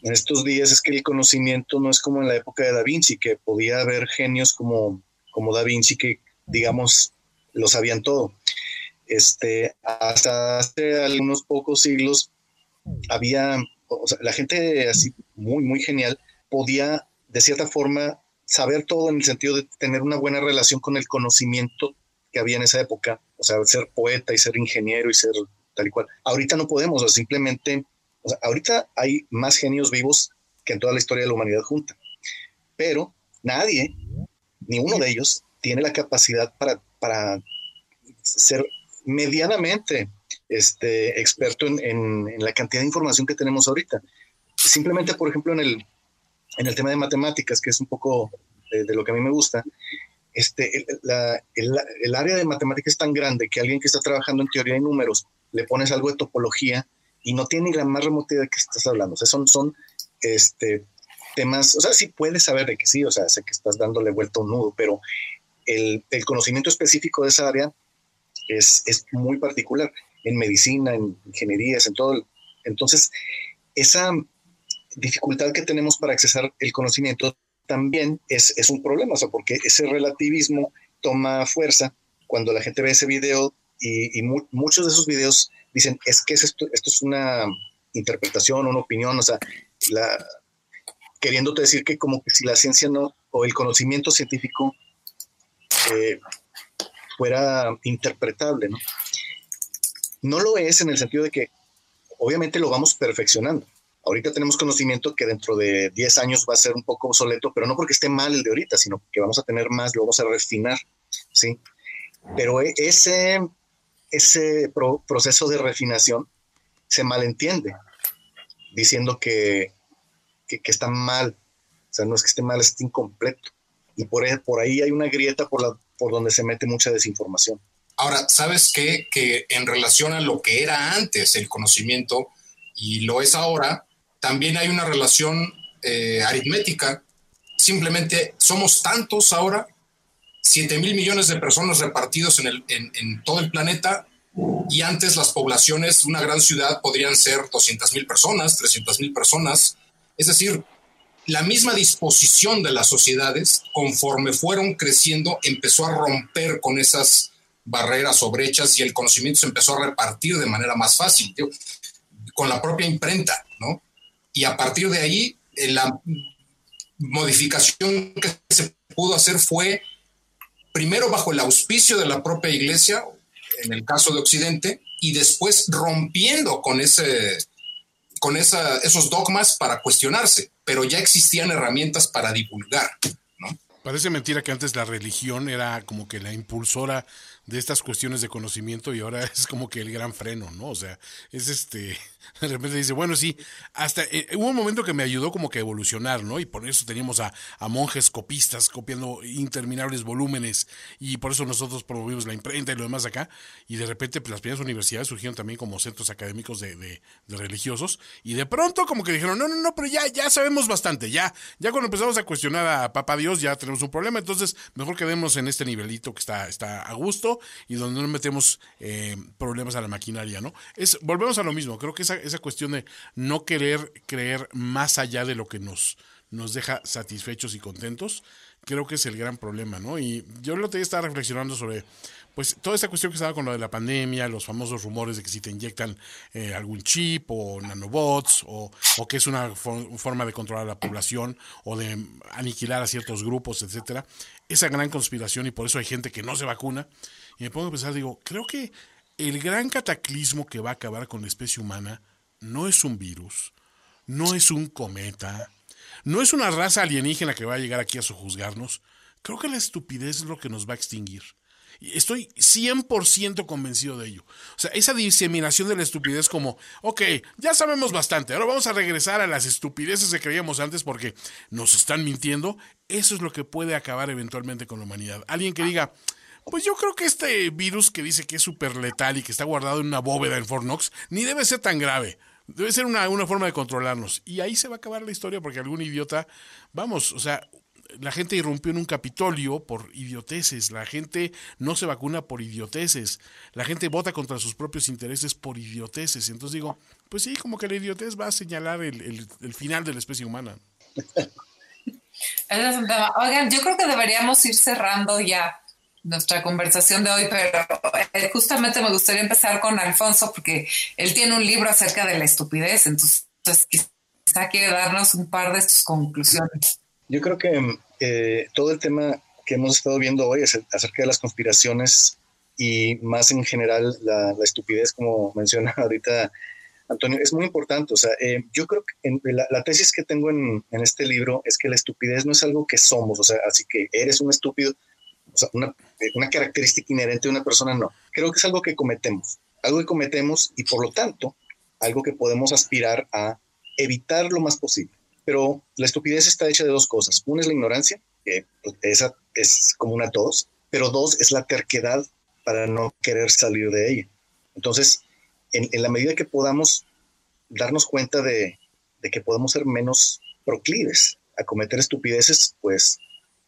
estos días es que el conocimiento no es como en la época de Da Vinci, que podía haber genios como, como Da Vinci que, digamos, lo sabían todo. Este, hasta hace algunos pocos siglos había, la gente así muy, muy genial podía de cierta forma saber todo en el sentido de tener una buena relación con el conocimiento que había en esa época, o sea, ser poeta y ser ingeniero y ser tal y cual. Ahorita no podemos, o simplemente, sea, ahorita hay más genios vivos que en toda la historia de la humanidad junta, pero nadie, ni uno de ellos, tiene la capacidad para, para ser medianamente este, experto en, la cantidad de información que tenemos ahorita. Simplemente, por ejemplo, en el, en el tema de matemáticas, que es un poco de, lo que a mí me gusta, este, el, área de matemáticas es tan grande que alguien que está trabajando en teoría de números le pones algo de topología y no tiene ni la más remota idea de qué estás hablando. O sea, son, son este, temas, o sea, sí puedes saber de que sí, o sea, sé que estás dándole vuelta a un nudo, pero el, el conocimiento específico de esa área es, es, muy particular en medicina, en ingenierías, en todo. Entonces, esa dificultad que tenemos para accesar el conocimiento también es, es un problema, o sea, porque ese relativismo toma fuerza cuando la gente ve ese video y, muchos de esos videos dicen, es que esto, esto es una interpretación, una opinión, o sea, la, queriéndote decir que como que si la ciencia no, o el conocimiento científico eh, fuera interpretable, ¿no? No lo es en el sentido de que obviamente lo vamos perfeccionando. Ahorita tenemos conocimiento que dentro de 10 años va a ser un poco obsoleto, pero no porque esté mal el de ahorita, sino que vamos a tener más, lo vamos a refinar, ¿sí? Pero e, ese, ese proceso de refinación se malentiende, diciendo que, que, está mal. O sea, no es que esté mal, es incompleto. Y por, por ahí hay una grieta por, la, por donde se mete mucha desinformación. Ahora, ¿sabes qué? Que en relación a lo que era antes el conocimiento y lo es ahora, también hay una relación eh, aritmética. Simplemente somos tantos ahora, 7 mil millones de personas repartidos en, el, en, todo el planeta, y antes las poblaciones de una gran ciudad podrían ser 200 mil personas, 300 mil personas. Es decir, la misma disposición de las sociedades, conforme fueron creciendo, empezó a romper con esas barreras o brechas y el conocimiento se empezó a repartir de manera más fácil, con la propia imprenta, ¿no? Y a partir de ahí, eh, la modificación que se pudo hacer fue primero bajo el auspicio de la propia iglesia, en el caso de Occidente, y después rompiendo con ese con esos dogmas para cuestionarse, pero ya existían herramientas para divulgar. ¿no? Parece mentira que antes la religión era como que la impulsora de estas cuestiones de conocimiento y ahora es como que el gran freno, ¿no? O sea, es este, de repente dice, bueno, sí, hasta eh, hubo un momento que me ayudó como que a evolucionar, ¿no? Y por eso teníamos a, monjes copistas copiando interminables volúmenes y por eso nosotros promovimos la imprenta y lo demás acá. Y de repente pues, las primeras universidades surgieron también como centros académicos de, de, religiosos y de pronto como que dijeron, no, no, no, pero ya, ya sabemos bastante, ya, ya cuando empezamos a cuestionar a Papa Dios ya tenemos un problema, entonces mejor quedemos en este nivelito que está, está a gusto y donde no metemos eh, problemas a la maquinaria, ¿no? Es, volvemos a lo mismo, creo que esa, esa cuestión de no querer creer más allá de lo que nos, nos deja satisfechos y contentos, creo que es el gran problema, ¿no? Y yo lo que estaba reflexionando sobre pues toda esta cuestión que estaba con lo de la pandemia, los famosos rumores de que si te inyectan eh, algún chip o nanobots o, o que es una forma de controlar a la población o de aniquilar a ciertos grupos, etcétera, esa gran conspiración y por eso hay gente que no se vacuna y me pongo a pensar, digo, creo que el gran cataclismo que va a acabar con la especie humana no es un virus, no es un cometa, no es una raza alienígena que va a llegar aquí a sojuzgarnos. Creo que la estupidez es lo que nos va a extinguir. Estoy 100% convencido de ello. O sea, esa diseminación de la estupidez como, ok, ya sabemos bastante, ahora vamos a regresar a las estupideces que creíamos antes porque nos están mintiendo, eso es lo que puede acabar eventualmente con la humanidad. Alguien que diga, pues yo creo que este virus que dice que es súper letal y que está guardado en una bóveda en Fort Knox, ni debe ser tan grave. Debe ser una, una forma de controlarnos. Y ahí se va a acabar la historia porque algún idiota, vamos, o sea, la gente irrumpió en un capitolio por idioteces, la gente no se vacuna por idioteces, la gente vota contra sus propios intereses por idioteces. Entonces digo, pues sí, como que la idiotez va a señalar el, final de la especie humana. Oigan, yo creo que deberíamos ir cerrando ya nuestra conversación de hoy, pero eh, justamente me gustaría empezar con Alfonso porque él tiene un libro acerca de la estupidez, entonces quizá quiere darnos un par de sus conclusiones. Yo creo que eh, todo el tema que hemos estado viendo hoy acerca de las conspiraciones y más en general la, estupidez, como menciona ahorita Antonio, es muy importante. O sea, eh, yo creo que la, tesis que tengo en, este libro es que la estupidez no es algo que somos, o sea, así que eres un estúpido, una, una característica inherente de una persona, no. Creo que es algo que cometemos, algo que cometemos y por lo tanto, algo que podemos aspirar a evitar lo más posible. Pero la estupidez está hecha de dos cosas. Una es la ignorancia, que pues, esa es común a todos, pero dos es la terquedad para no querer salir de ella. Entonces, en, la medida que podamos darnos cuenta de, que podemos ser menos proclives a cometer estupideces, pues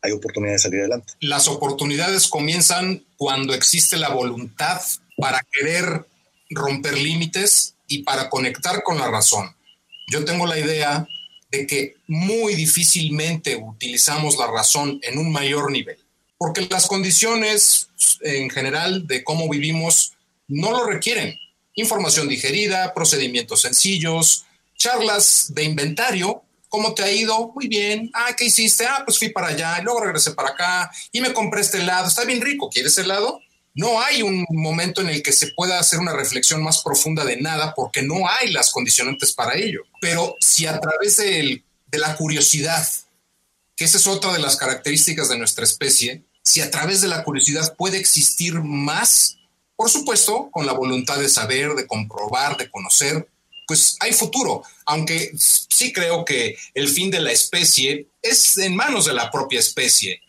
hay oportunidad de salir adelante. Las oportunidades comienzan cuando existe la voluntad para querer romper límites y para conectar con la razón. Yo tengo la idea de que muy difícilmente utilizamos la razón en un mayor nivel, porque las condiciones en general de cómo vivimos no lo requieren. Información digerida, procedimientos sencillos, charlas de inventario. ¿Cómo te ha ido? Muy bien. Ah, ¿qué hiciste? Ah, pues fui para allá y luego regresé para acá y me compré este helado. Está bien rico. ¿Quieres helado? no hay un momento en el que se pueda hacer una reflexión más profunda de nada porque no hay las condicionantes para ello. Pero si a través de, la curiosidad, que esa es otra de las características de nuestra especie, si a través de la curiosidad puede existir más, por supuesto, con la voluntad de saber, de comprobar, de conocer, pues hay futuro, aunque sí creo que el fin de la especie es en manos de la propia especie.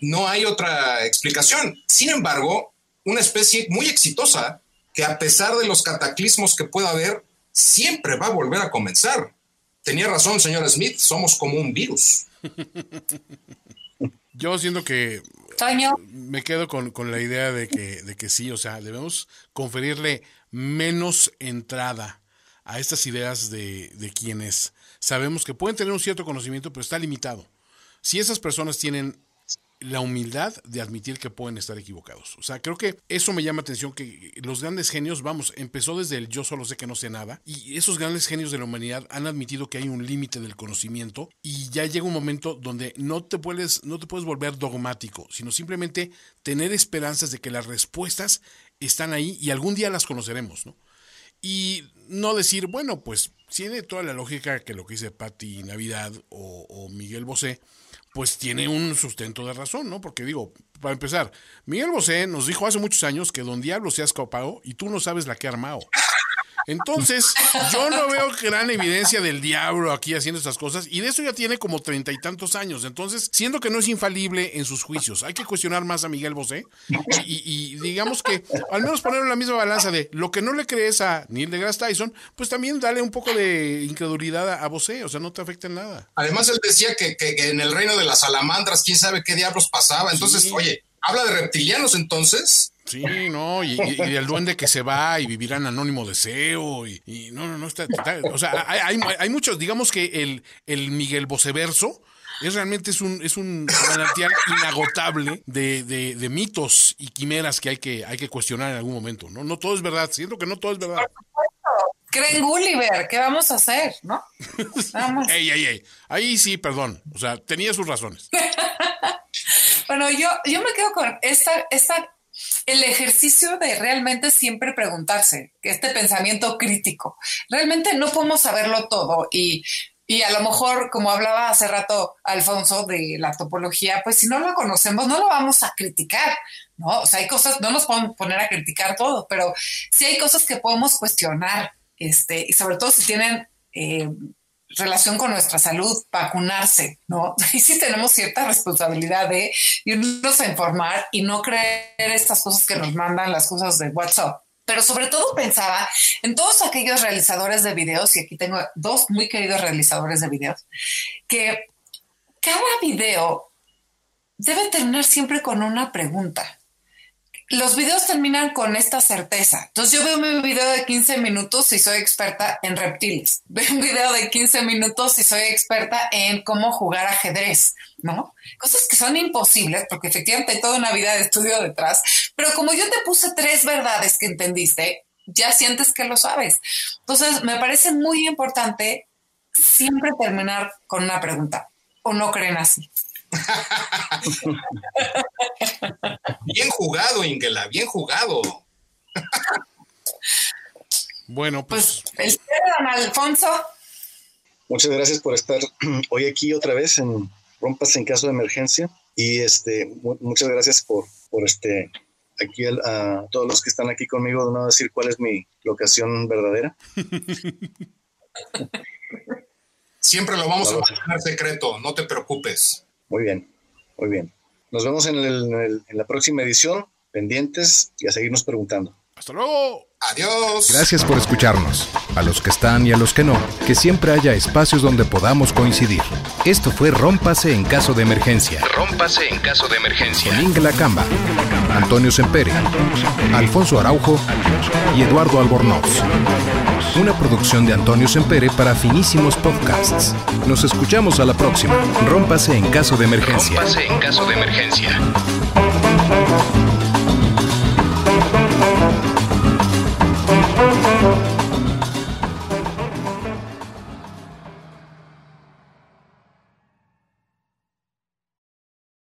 No hay otra explicación. Sin embargo, una especie muy exitosa que a pesar de los cataclismos que pueda haber, siempre va a volver a comenzar. Tenía razón, señor Smith, somos como un virus. Yo siento que me quedo con, la idea de que, de que sí, o sea, debemos conferirle menos entrada a estas ideas de, de quienes sabemos que pueden tener un cierto conocimiento, pero está limitado. Si esas personas tienen la humildad de admitir que pueden estar equivocados. O sea, creo que eso me llama atención que los grandes genios, vamos, empezó desde el yo solo sé que no sé nada y esos grandes genios de la humanidad han admitido que hay un límite del conocimiento y ya llega un momento donde no te puedes no te puedes volver dogmático, sino simplemente tener esperanzas de que las respuestas están ahí y algún día las conoceremos, ¿no? Y no decir, bueno, pues tiene toda la lógica que lo que dice Patti Navidad o, o Miguel Bosé, pues tiene un sustento de razón, ¿no? Porque digo, para empezar, Miguel Bosé nos dijo hace muchos años que Don Diablo se ha escapado y tú no sabes la que ha armado. Entonces, yo no veo gran evidencia del diablo aquí haciendo estas cosas y de eso ya tiene como treinta y tantos años. Entonces, siendo que no es infalible en sus juicios, hay que cuestionar más a Miguel Bosé y, digamos que al menos poner en la misma balanza de lo que no le crees a Neil deGrasse Tyson, pues también dale un poco de incredulidad a, Bosé, o sea, no te afecta en nada. Además, él decía que, en el reino de las salamandras, quién sabe qué diablos pasaba. Entonces, oye, ¿habla de reptilianos entonces? Sí, no, y, el duende que se va y vivirá en anónimo deseo, y, y no, no, no está, o sea, hay, hay, muchos, digamos que el, el Miguel Boceverso es realmente es un, es un manantial inagotable de, de, mitos y quimeras que hay que, hay que cuestionar en algún momento, ¿no? No todo es verdad, siento que no todo es verdad. Creen Gulliver, ¿qué vamos a hacer, no? Vamos. ey, ey, ey. Ahí sí, perdón, o sea, tenía sus razones. bueno, yo, yo me quedo con esta, esta el ejercicio de realmente siempre preguntarse, este pensamiento crítico. Realmente no podemos saberlo todo y, Y a lo mejor, como hablaba hace rato Alfonso de la topología, pues si no lo conocemos, no lo vamos a criticar, ¿no? O sea, hay cosas, no nos podemos poner a criticar todo, pero sí hay cosas que podemos cuestionar, este, y sobre todo si tienen eh, relación con nuestra salud, vacunarse, ¿no? Y sí tenemos cierta responsabilidad de irnos a informar y no creer estas cosas que nos mandan las cosas de WhatsApp. Pero sobre todo pensaba en todos aquellos realizadores de videos, y aquí tengo dos muy queridos realizadores de videos, que cada video debe terminar siempre con una pregunta los videos terminan con esta certeza. Entonces yo veo mi video de 15 minutos y soy experta en reptiles. Veo un video de 15 minutos y soy experta en cómo jugar ajedrez, ¿no? Cosas que son imposibles porque efectivamente hay toda una vida de estudio detrás. Pero como yo te puse tres verdades que entendiste, ya sientes que lo sabes. Entonces me parece muy importante siempre terminar con una pregunta. ¿O no creen así? bien jugado, Ingela, bien jugado. bueno, pues. pues don Alfonso. Muchas gracias por estar hoy aquí otra vez en Rompas en caso de emergencia. Y este, muchas gracias por, por este, aquí a, todos los que están aquí conmigo, de no decir cuál es mi locación verdadera. Siempre lo vamos a mantener secreto, no te preocupes. Muy bien, muy bien. Nos vemos en, en la próxima edición, pendientes y a seguirnos preguntando. Hasta luego. Adiós. Gracias por escucharnos. A los que están y a los que no, que siempre haya espacios donde podamos coincidir. Esto fue Rómpase en caso de emergencia. Rómpase en caso de emergencia. Con Ingela Camba, Antonio Sempere, Alfonso Araujo y Eduardo Albornoz. Una producción de Antonio Sempere para finísimos podcasts. Nos escuchamos a la próxima. Rómpase en caso de emergencia. Rómpase en caso de emergencia.